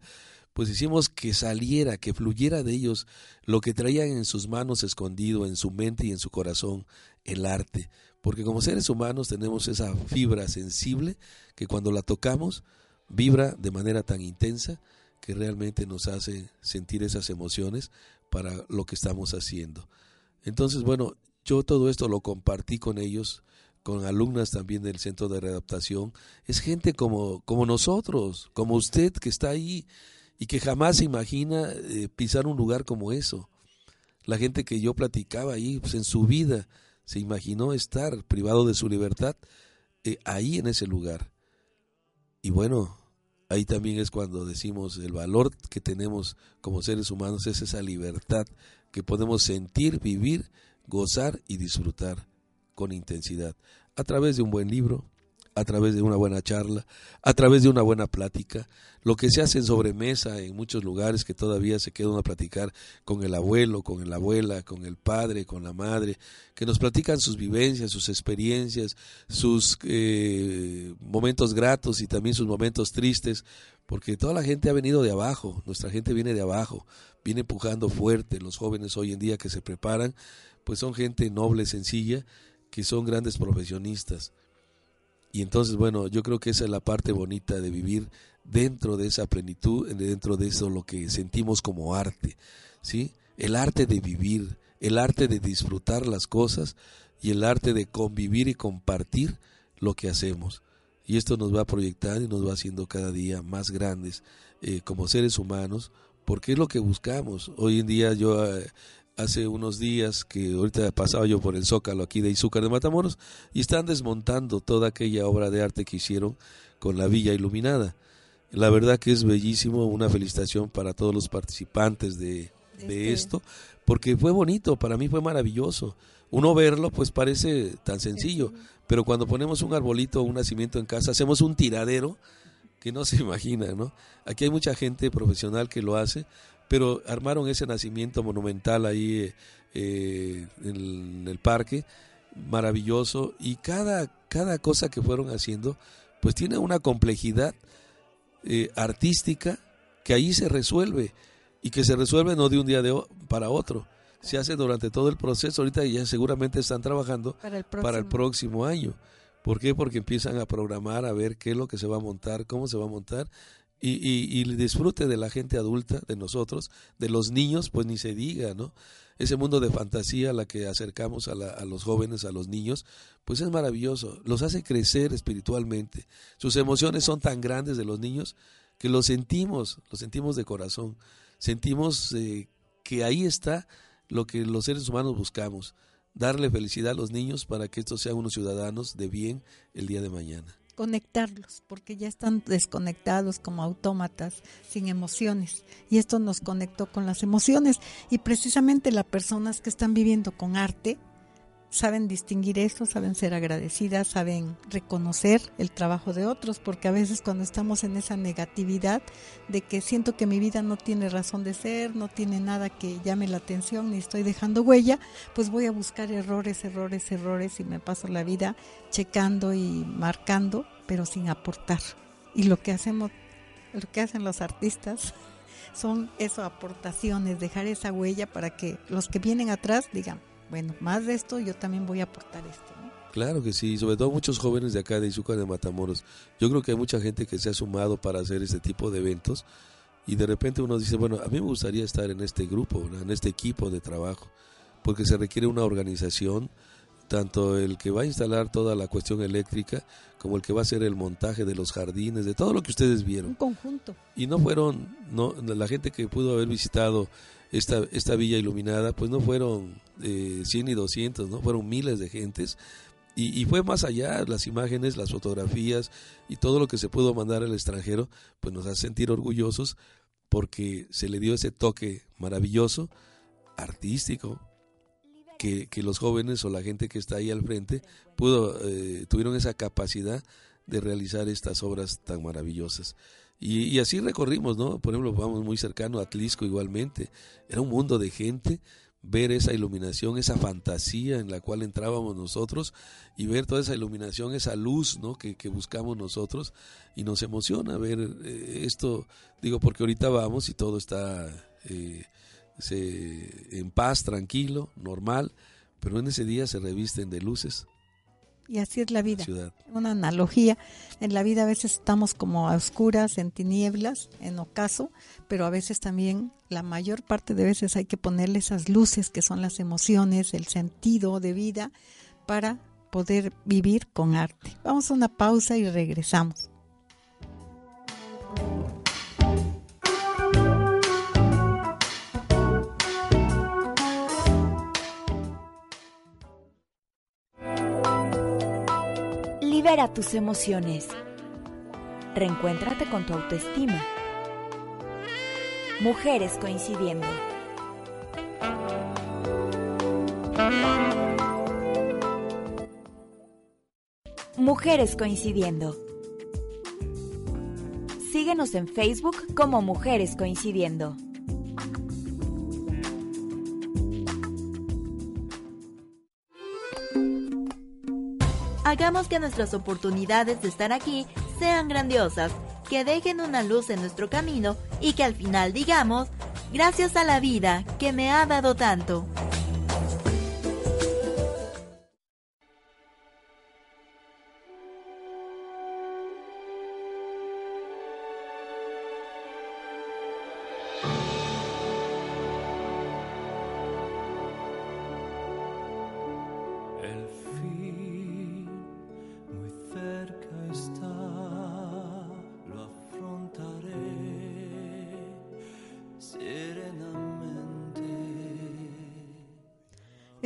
pues hicimos que saliera, que fluyera de ellos lo que traían en sus manos escondido, en su mente y en su corazón, el arte. Porque como seres humanos tenemos esa fibra sensible que cuando la tocamos vibra de manera tan intensa que realmente nos hace sentir esas emociones para lo que estamos haciendo. Entonces, bueno, yo todo esto lo compartí con ellos, con alumnas también del centro de readaptación. Es gente como, como nosotros, como usted que está ahí y que jamás se imagina eh, pisar un lugar como eso. La gente que yo platicaba ahí, pues en su vida se imaginó estar privado de su libertad eh, ahí en ese lugar. Y bueno, ahí también es cuando decimos el valor que tenemos como seres humanos es esa libertad que podemos sentir, vivir, gozar y disfrutar con intensidad a través de un buen libro, a través de una buena charla, a través de una buena plática, lo que se hace en sobremesa en muchos lugares que todavía se quedan a platicar con el abuelo, con la abuela, con el padre, con la madre, que nos platican sus vivencias, sus experiencias, sus eh, momentos gratos y también sus momentos tristes, porque toda la gente ha venido de abajo, nuestra gente viene de abajo, viene empujando fuerte, los jóvenes hoy en día que se preparan, pues son gente noble, sencilla, que son grandes profesionistas y entonces, bueno, yo creo que esa es la parte bonita de vivir dentro de esa plenitud, dentro de eso lo que sentimos como arte, ¿sí? El arte de vivir, el arte de disfrutar las cosas y el arte de convivir y compartir lo que hacemos. Y esto nos va a proyectar y nos va haciendo cada día más grandes eh, como seres humanos, porque es lo que buscamos. Hoy en día yo eh, hace unos días que ahorita pasaba yo por el Zócalo aquí de Izúcar de Matamoros y están desmontando toda aquella obra de arte que hicieron con la villa iluminada. La verdad que es bellísimo, una felicitación para todos los participantes de, de este esto, porque fue bonito, para mí fue maravilloso. Uno verlo pues parece tan sencillo, pero cuando ponemos un arbolito o un nacimiento en casa, hacemos un tiradero que no se imagina, ¿no? Aquí hay mucha gente profesional que lo hace, pero armaron ese nacimiento monumental ahí eh, en el parque, maravilloso, y cada, cada cosa que fueron haciendo, pues tiene una complejidad eh, artística que ahí se resuelve, y que se resuelve no de un día de, para otro, se hace durante todo el proceso, ahorita ya seguramente están trabajando para el próximo año. ¿Por qué? Porque empiezan a programar, a ver qué es lo que se va a montar, cómo se va a montar, y, y, disfrute de la gente adulta, de nosotros, de los niños, pues ni se diga, ¿no? Ese mundo de fantasía a la que acercamos a, la, a los jóvenes, a los niños, pues es maravilloso, los hace crecer espiritualmente. Sus emociones son tan grandes de los niños que lo sentimos, lo sentimos de corazón, sentimos eh, que ahí está lo que los seres humanos buscamos, darle felicidad a los niños para que estos sean unos ciudadanos de bien el día de mañana conectarlos, porque ya están desconectados como autómatas, sin emociones. Y esto nos conectó con las emociones. Y precisamente las personas que están viviendo con arte saben distinguir esto, saben ser agradecidas, saben reconocer el trabajo de otros, porque a veces cuando estamos en esa negatividad de que siento que mi vida no tiene razón de ser, no tiene nada que llame la atención, ni estoy dejando huella, pues voy a buscar errores, errores, errores y me paso la vida checando y marcando, pero sin aportar. Y lo que hacemos, lo que hacen los artistas son eso, aportaciones, dejar esa huella para que los que vienen atrás digan, bueno, más de esto yo también voy a aportar esto. Claro que sí, sobre todo muchos jóvenes de acá de Izúcar de Matamoros. Yo creo que hay mucha gente que se ha sumado para hacer este tipo de eventos y de repente uno dice, bueno, a mí me gustaría estar en este grupo, en este equipo de trabajo, porque se requiere una organización, tanto el que va a instalar toda la cuestión eléctrica como el que va a hacer el montaje de los jardines, de todo lo que ustedes vieron. Un conjunto. Y no fueron, no, la gente que pudo haber visitado esta, esta villa iluminada, pues no fueron eh, 100 y 200, ¿no? Fueron miles de gentes. Y, y, fue más allá, las imágenes, las fotografías y todo lo que se pudo mandar al extranjero, pues nos hace sentir orgullosos porque se le dio ese toque maravilloso artístico, que, que, los jóvenes o la gente que está ahí al frente pudo, eh, tuvieron esa capacidad de realizar estas obras tan maravillosas. Y, y, así recorrimos, ¿no? Por ejemplo, vamos muy cercano a Atlisco igualmente. Era un mundo de gente ver esa iluminación, esa fantasía en la cual entrábamos nosotros y ver toda esa iluminación, esa luz ¿no? que, buscamos nosotros y nos emociona ver eh, esto, digo, porque ahorita vamos y todo está eh, se, en paz, tranquilo, normal, pero en ese día se revisten de luces, y así es la vida. Una analogía. En la vida a veces estamos como a oscuras, en tinieblas, en ocaso, pero a veces también, la mayor parte de veces hay que ponerle esas luces que son las emociones, el sentido de vida, para poder vivir con arte. Vamos a una pausa y regresamos. Libera tus emociones. Reencuéntrate con tu autoestima. Mujeres coincidiendo. Mujeres coincidiendo. Síguenos en Facebook como Mujeres coincidiendo. Hagamos que nuestras oportunidades de estar aquí sean grandiosas, que dejen una luz en nuestro camino y que al final digamos, gracias a la vida que me ha dado tanto.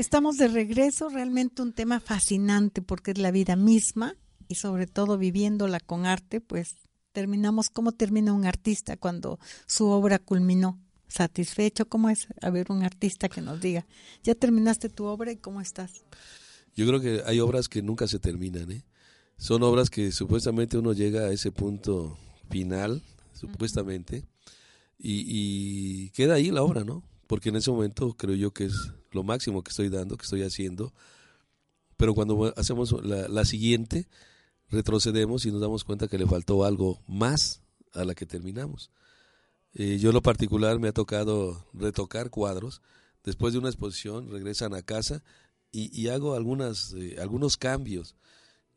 Estamos de regreso, realmente un tema fascinante porque es la vida misma y sobre todo viviéndola con arte, pues terminamos, ¿cómo termina un artista cuando su obra culminó? ¿Satisfecho? ¿Cómo es a ver un artista que nos diga, ya terminaste tu obra y cómo estás? Yo creo que hay obras que nunca se terminan, ¿eh? Son obras que supuestamente uno llega a ese punto final, supuestamente, y, y queda ahí la obra, ¿no? Porque en ese momento creo yo que es lo máximo que estoy dando, que estoy haciendo, pero cuando hacemos la, siguiente, retrocedemos y nos damos cuenta que le faltó algo más a la que terminamos. Eh, yo en lo particular me ha tocado retocar cuadros, después de una exposición regresan a casa y, hago algunas, eh, algunos cambios.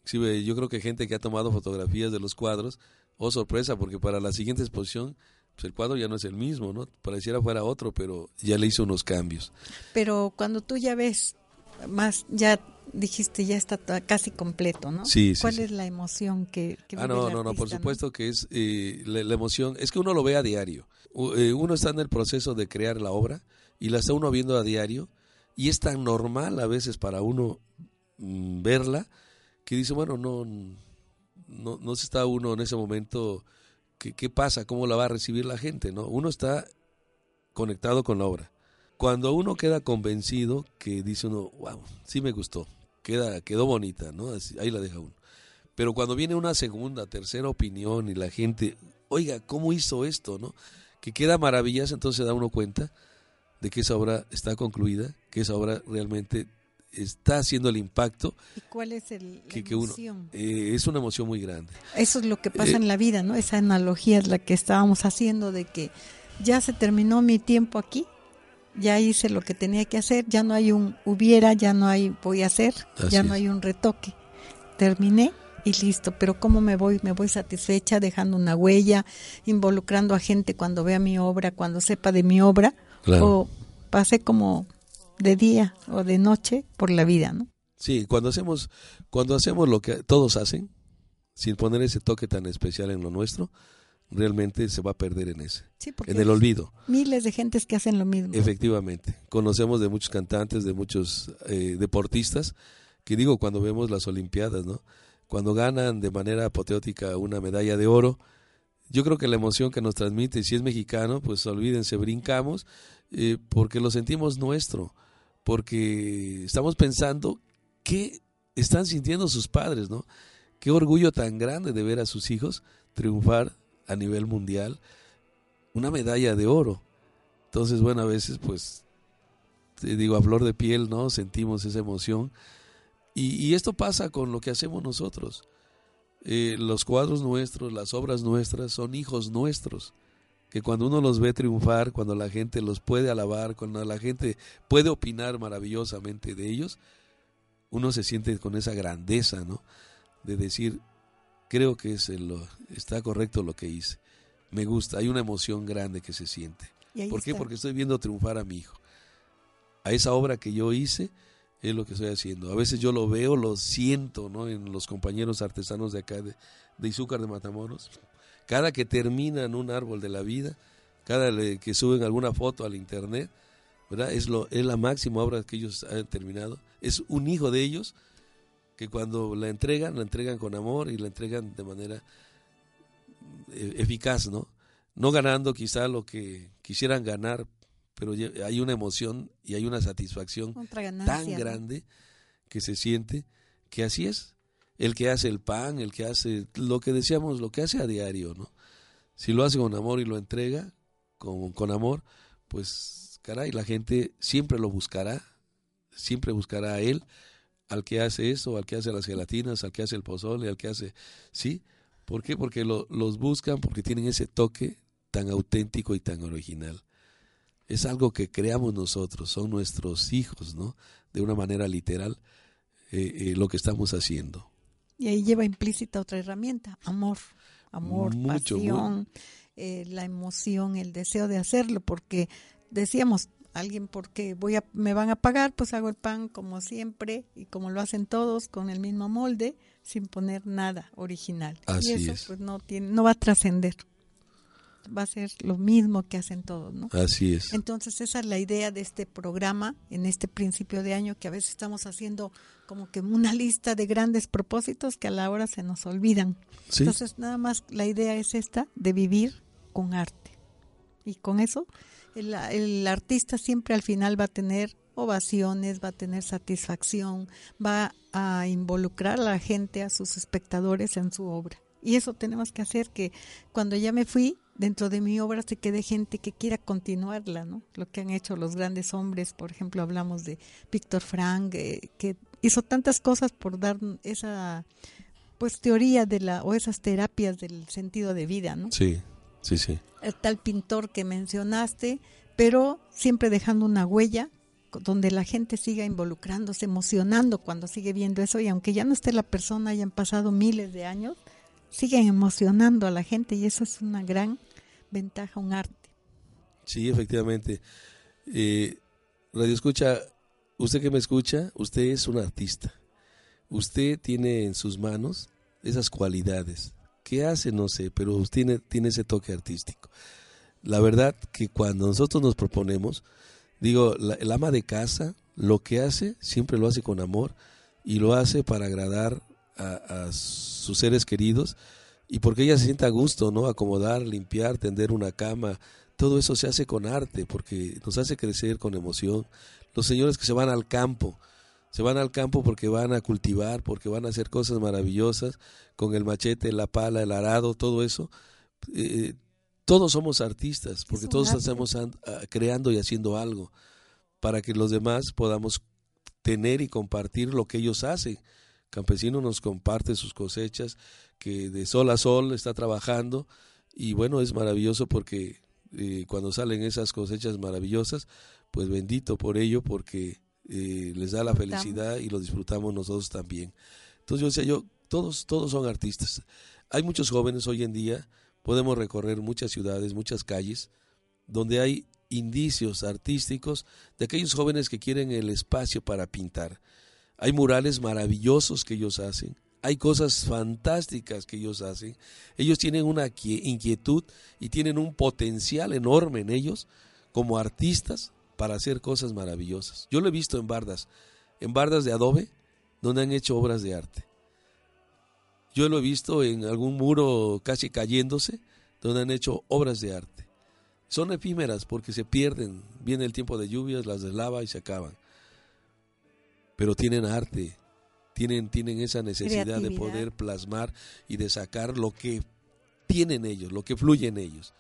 yo creo que gente que ha tomado fotografías de los cuadros, oh sorpresa, porque para la siguiente exposición pues, el cuadro ya no es el mismo, ¿no? Pareciera fuera otro, pero ya le hizo unos cambios. Pero cuando tú ya ves más, ya dijiste, ya está casi completo, ¿no? Sí, sí. ¿Cuál es la emoción que, que Ah, no, no, no, por supuesto que es eh, la, emoción, es que uno lo ve a diario. Eh, uno está en el proceso de crear la obra y la está uno viendo a diario y es tan normal a veces para uno mm, verla que dice, bueno, no, no, no se está uno en ese momento ¿qué, pasa? ¿Cómo la va a recibir la gente? ¿no? Uno está conectado con la obra. Cuando uno queda convencido que dice uno, wow, sí me gustó, queda, quedó bonita, ¿no? ahí la deja uno. Pero cuando viene una segunda, tercera opinión y la gente, oiga, ¿cómo hizo esto? ¿no? Que queda maravillosa, entonces da uno cuenta de que esa obra está concluida, que esa obra realmente está haciendo el impacto. ¿Y cuál es el, que, emoción? Eh, es una emoción muy grande. Eso es lo que pasa eh, en la vida, ¿no? Esa analogía es la que estábamos haciendo de que ya se terminó mi tiempo aquí, ya hice lo que tenía que hacer, ya no hay un hubiera, ya no hay voy a hacer, ya no hay un retoque. Terminé y listo, pero ¿cómo me voy? Me voy satisfecha dejando una huella, involucrando a gente cuando vea mi obra, cuando sepa de mi obra, o pasé como de día o de noche por la vida, ¿no? Sí, cuando hacemos, cuando hacemos lo que todos hacen, sin poner ese toque tan especial en lo nuestro, realmente se va a perder en ese, en el olvido. Miles de gentes que hacen lo mismo. Efectivamente, conocemos de muchos cantantes, de muchos eh, deportistas, que digo cuando vemos las Olimpiadas, ¿no? Cuando ganan de manera apoteótica una medalla de oro, yo creo que la emoción que nos transmite, si es mexicano, pues olvídense, brincamos eh, porque lo sentimos nuestro, porque estamos pensando qué están sintiendo sus padres, ¿no? Qué orgullo tan grande de ver a sus hijos triunfar a nivel mundial, una medalla de oro. Entonces, bueno, a veces pues, te digo, a flor de piel, ¿no? Sentimos esa emoción. Y, esto pasa con lo que hacemos nosotros. Eh, los cuadros nuestros, las obras nuestras son hijos nuestros que cuando uno los ve triunfar, cuando la gente los puede alabar, cuando la gente puede opinar maravillosamente de ellos, uno se siente con esa grandeza, ¿no? De decir, creo que es lo, está correcto lo que hice. Me gusta, hay una emoción grande que se siente. ¿Por qué? Porque estoy viendo triunfar a mi hijo. A esa obra que yo hice es lo que estoy haciendo. A veces yo lo veo, lo siento, ¿no? En los compañeros artesanos de acá de, de Izúcar de Matamoros cada que terminan un árbol de la vida, cada que suben alguna foto al internet, ¿verdad? Es, lo, es la máxima obra que ellos han terminado. Es un hijo de ellos que cuando la entregan, la entregan con amor y la entregan de manera eh, eficaz, ¿no? No ganando quizá lo que quisieran ganar, pero hay una emoción y hay una satisfacción tan grande que se siente que así es el que hace el pan, el que hace lo que decíamos, lo que hace a diario, ¿no? Si lo hace con amor y lo entrega con, con amor, pues caray, la gente siempre lo buscará, siempre buscará a él, al que hace eso, al que hace las gelatinas, al que hace el pozole, al que hace, ¿sí? ¿Por qué? Porque lo, los buscan porque tienen ese toque tan auténtico y tan original. Es algo que creamos nosotros, son nuestros hijos, ¿no? De una manera literal, eh, eh, lo que estamos haciendo. Y ahí lleva implícita otra herramienta, amor, amor, pasión, eh, la emoción, el deseo de hacerlo, porque decíamos, alguien porque voy a me van a pagar, pues hago el pan como siempre y como lo hacen todos con el mismo molde, sin poner nada original. Así y eso pues no tiene no va a trascender va a ser lo mismo que hacen todos, ¿no? Así es. Entonces esa es la idea de este programa en este principio de año que a veces estamos haciendo como que una lista de grandes propósitos que a la hora se nos olvidan. Entonces nada más la idea es esta de vivir con arte. Y con eso el, el artista siempre al final va a tener ovaciones, va a tener satisfacción, va a involucrar a la gente, a sus espectadores en su obra. Y eso tenemos que hacer que cuando ya me fui, dentro de mi obra se quede gente que quiera continuarla, ¿no? Lo que han hecho los grandes hombres, por ejemplo, hablamos de Víctor Frank, eh, que hizo tantas cosas por dar esa pues teoría de la o esas terapias del sentido de vida, ¿no? Sí, sí, sí. El tal pintor que mencionaste, pero siempre dejando una huella donde la gente siga involucrándose, emocionando cuando sigue viendo eso y aunque ya no esté la persona, hayan pasado miles de años, siguen emocionando a la gente y eso es una gran ventaja un arte. Sí, efectivamente. Eh, Radio Escucha, usted que me escucha, usted es un artista. Usted tiene en sus manos esas cualidades. ¿Qué hace? No sé, pero tiene, tiene ese toque artístico. La verdad que cuando nosotros nos proponemos, digo, el ama de casa lo que hace siempre lo hace con amor y lo hace para agradar a sus seres queridos y porque ella se sienta a gusto, ¿no? Acomodar, limpiar, tender una cama, todo eso se hace con arte, porque nos hace crecer con emoción. Los señores que se van al campo, se van al campo porque van a cultivar, porque van a hacer cosas maravillosas con el machete, la pala, el arado, todo eso. Eh, todos somos artistas, porque todos estamos creando y haciendo algo para que los demás podamos tener y compartir lo que ellos hacen. Campesino nos comparte sus cosechas, que de sol a sol está trabajando y bueno, es maravilloso porque eh, cuando salen esas cosechas maravillosas, pues bendito por ello porque eh, les da la felicidad y lo disfrutamos nosotros también. Entonces yo decía yo, todos, todos son artistas. Hay muchos jóvenes hoy en día, podemos recorrer muchas ciudades, muchas calles, donde hay indicios artísticos de aquellos jóvenes que quieren el espacio para pintar. Hay murales maravillosos que ellos hacen, hay cosas fantásticas que ellos hacen. Ellos tienen una inquietud y tienen un potencial enorme en ellos como artistas para hacer cosas maravillosas. Yo lo he visto en bardas, en bardas de adobe, donde han hecho obras de arte. Yo lo he visto en algún muro casi cayéndose, donde han hecho obras de arte. Son efímeras porque se pierden. Viene el tiempo de lluvias, las deslava y se acaban. Pero tienen arte, tienen, tienen esa necesidad de poder plasmar y de sacar lo que tienen ellos, lo que fluye en ellos.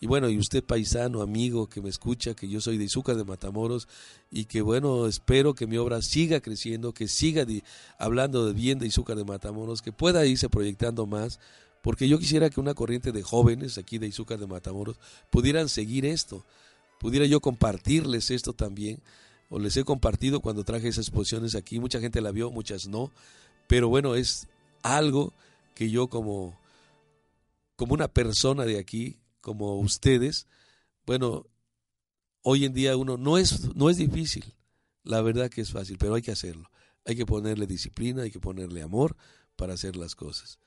Y bueno, y usted paisano, amigo que me escucha, que yo soy de Izúcar de Matamoros y que bueno, espero que mi obra siga creciendo, que siga hablando de bien de Izúcar de Matamoros, que pueda irse proyectando más, porque yo quisiera que una corriente de jóvenes aquí de Izúcar de Matamoros pudieran seguir esto, pudiera yo compartirles esto también, o les he compartido cuando traje esas exposiciones aquí, mucha gente la vio, muchas no, pero bueno, es algo que yo como, como una persona de aquí, como ustedes, bueno, hoy en día uno no es, no es difícil, la verdad que es fácil, pero hay que hacerlo. Hay que ponerle disciplina, hay que ponerle amor para hacer las cosas.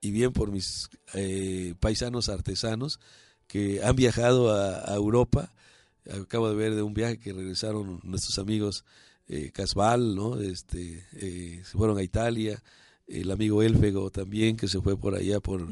Y bien por mis eh, paisanos artesanos que han viajado a, Europa, acabo de ver de un viaje que regresaron nuestros amigos eh, Casval, ¿no? Este, eh, se fueron a Italia, el amigo Elfego también que se fue por allá por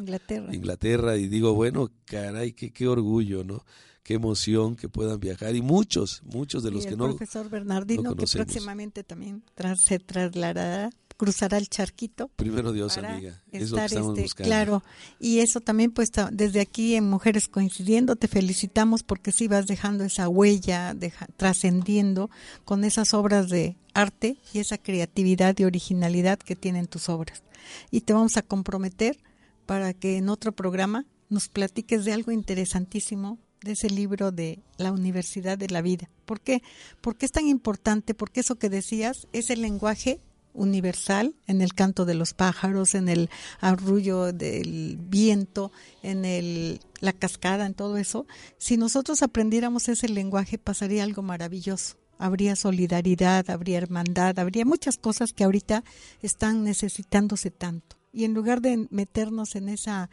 Inglaterra, y digo, bueno, caray, qué, qué orgullo, ¿no? Qué emoción que puedan viajar y muchos, muchos de los que no El profesor Bernardino que próximamente también se trasladará cruzará el charquito. Primero Dios, amiga. Eso que estamos este, buscando. Claro, y eso también, pues, desde aquí en Mujeres Coincidiendo, te felicitamos porque sí vas dejando esa huella, trascendiendo con esas obras de arte y esa creatividad y originalidad que tienen tus obras. Y te vamos a comprometer para que en otro programa nos platiques de algo interesantísimo de ese libro de la Universidad de la Vida. ¿Por qué? Porque es tan importante, porque eso que decías es el lenguaje universal en el canto de los pájaros, en el arrullo del viento, en el, la cascada, en todo eso. Si nosotros aprendiéramos ese lenguaje pasaría algo maravilloso. Habría solidaridad, habría hermandad, habría muchas cosas que ahorita están necesitándose tanto. Y en lugar de meternos en esa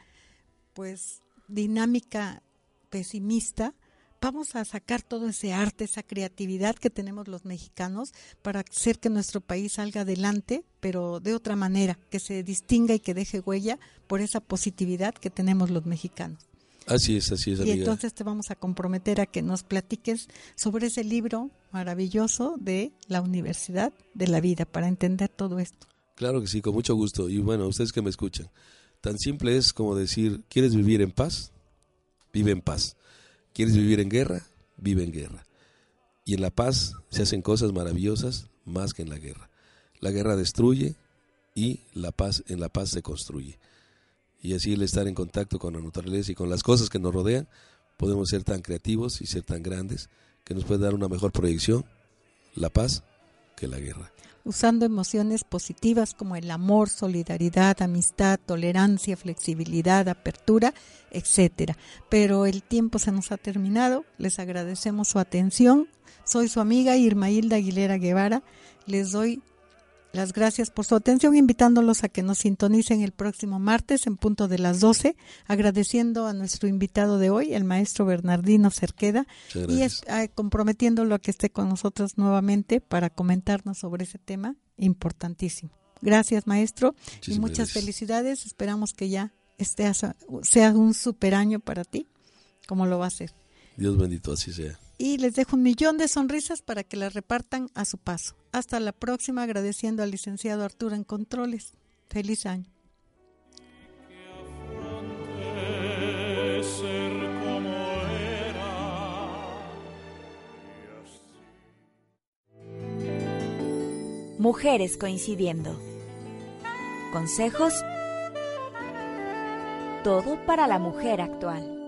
pues dinámica pesimista, vamos a sacar todo ese arte, esa creatividad que tenemos los mexicanos para hacer que nuestro país salga adelante, pero de otra manera, que se distinga y que deje huella por esa positividad que tenemos los mexicanos. Así es, así es. Y entonces te vamos a comprometer a que nos platiques sobre ese libro maravilloso de la Universidad de la Vida para entender todo esto. Claro que sí, con mucho gusto. Y bueno, ustedes que me escuchan, tan simple es como decir, ¿quieres vivir en paz? Vive en paz. ¿Quieres vivir en guerra? Vive en guerra. Y en la paz se hacen cosas maravillosas más que en la guerra. La guerra destruye y la paz en la paz se construye. Y así el estar en contacto con la naturaleza y con las cosas que nos rodean, podemos ser tan creativos y ser tan grandes que nos puede dar una mejor proyección la paz que la guerra usando emociones positivas como el amor, solidaridad, amistad, tolerancia, flexibilidad, apertura, etcétera. Pero el tiempo se nos ha terminado. Les agradecemos su atención. Soy su amiga Irma Hilda Aguilera Guevara. Les doy las gracias por su atención, invitándolos a que nos sintonicen el próximo martes en punto de las 12, agradeciendo a nuestro invitado de hoy, el maestro Bernardino Cerqueda, y ah, comprometiéndolo a que esté con nosotros nuevamente para comentarnos sobre ese tema importantísimo. Gracias, maestro, y muchas felicidades. Esperamos que ya este sea un super año para ti, como lo va a ser. Dios bendito, así sea y les dejo un millón de sonrisas para que las repartan a su paso. Hasta la próxima, agradeciendo al licenciado Arturo en Controles. Feliz año. Mujeres coincidiendo. Consejos. Todo para la mujer actual.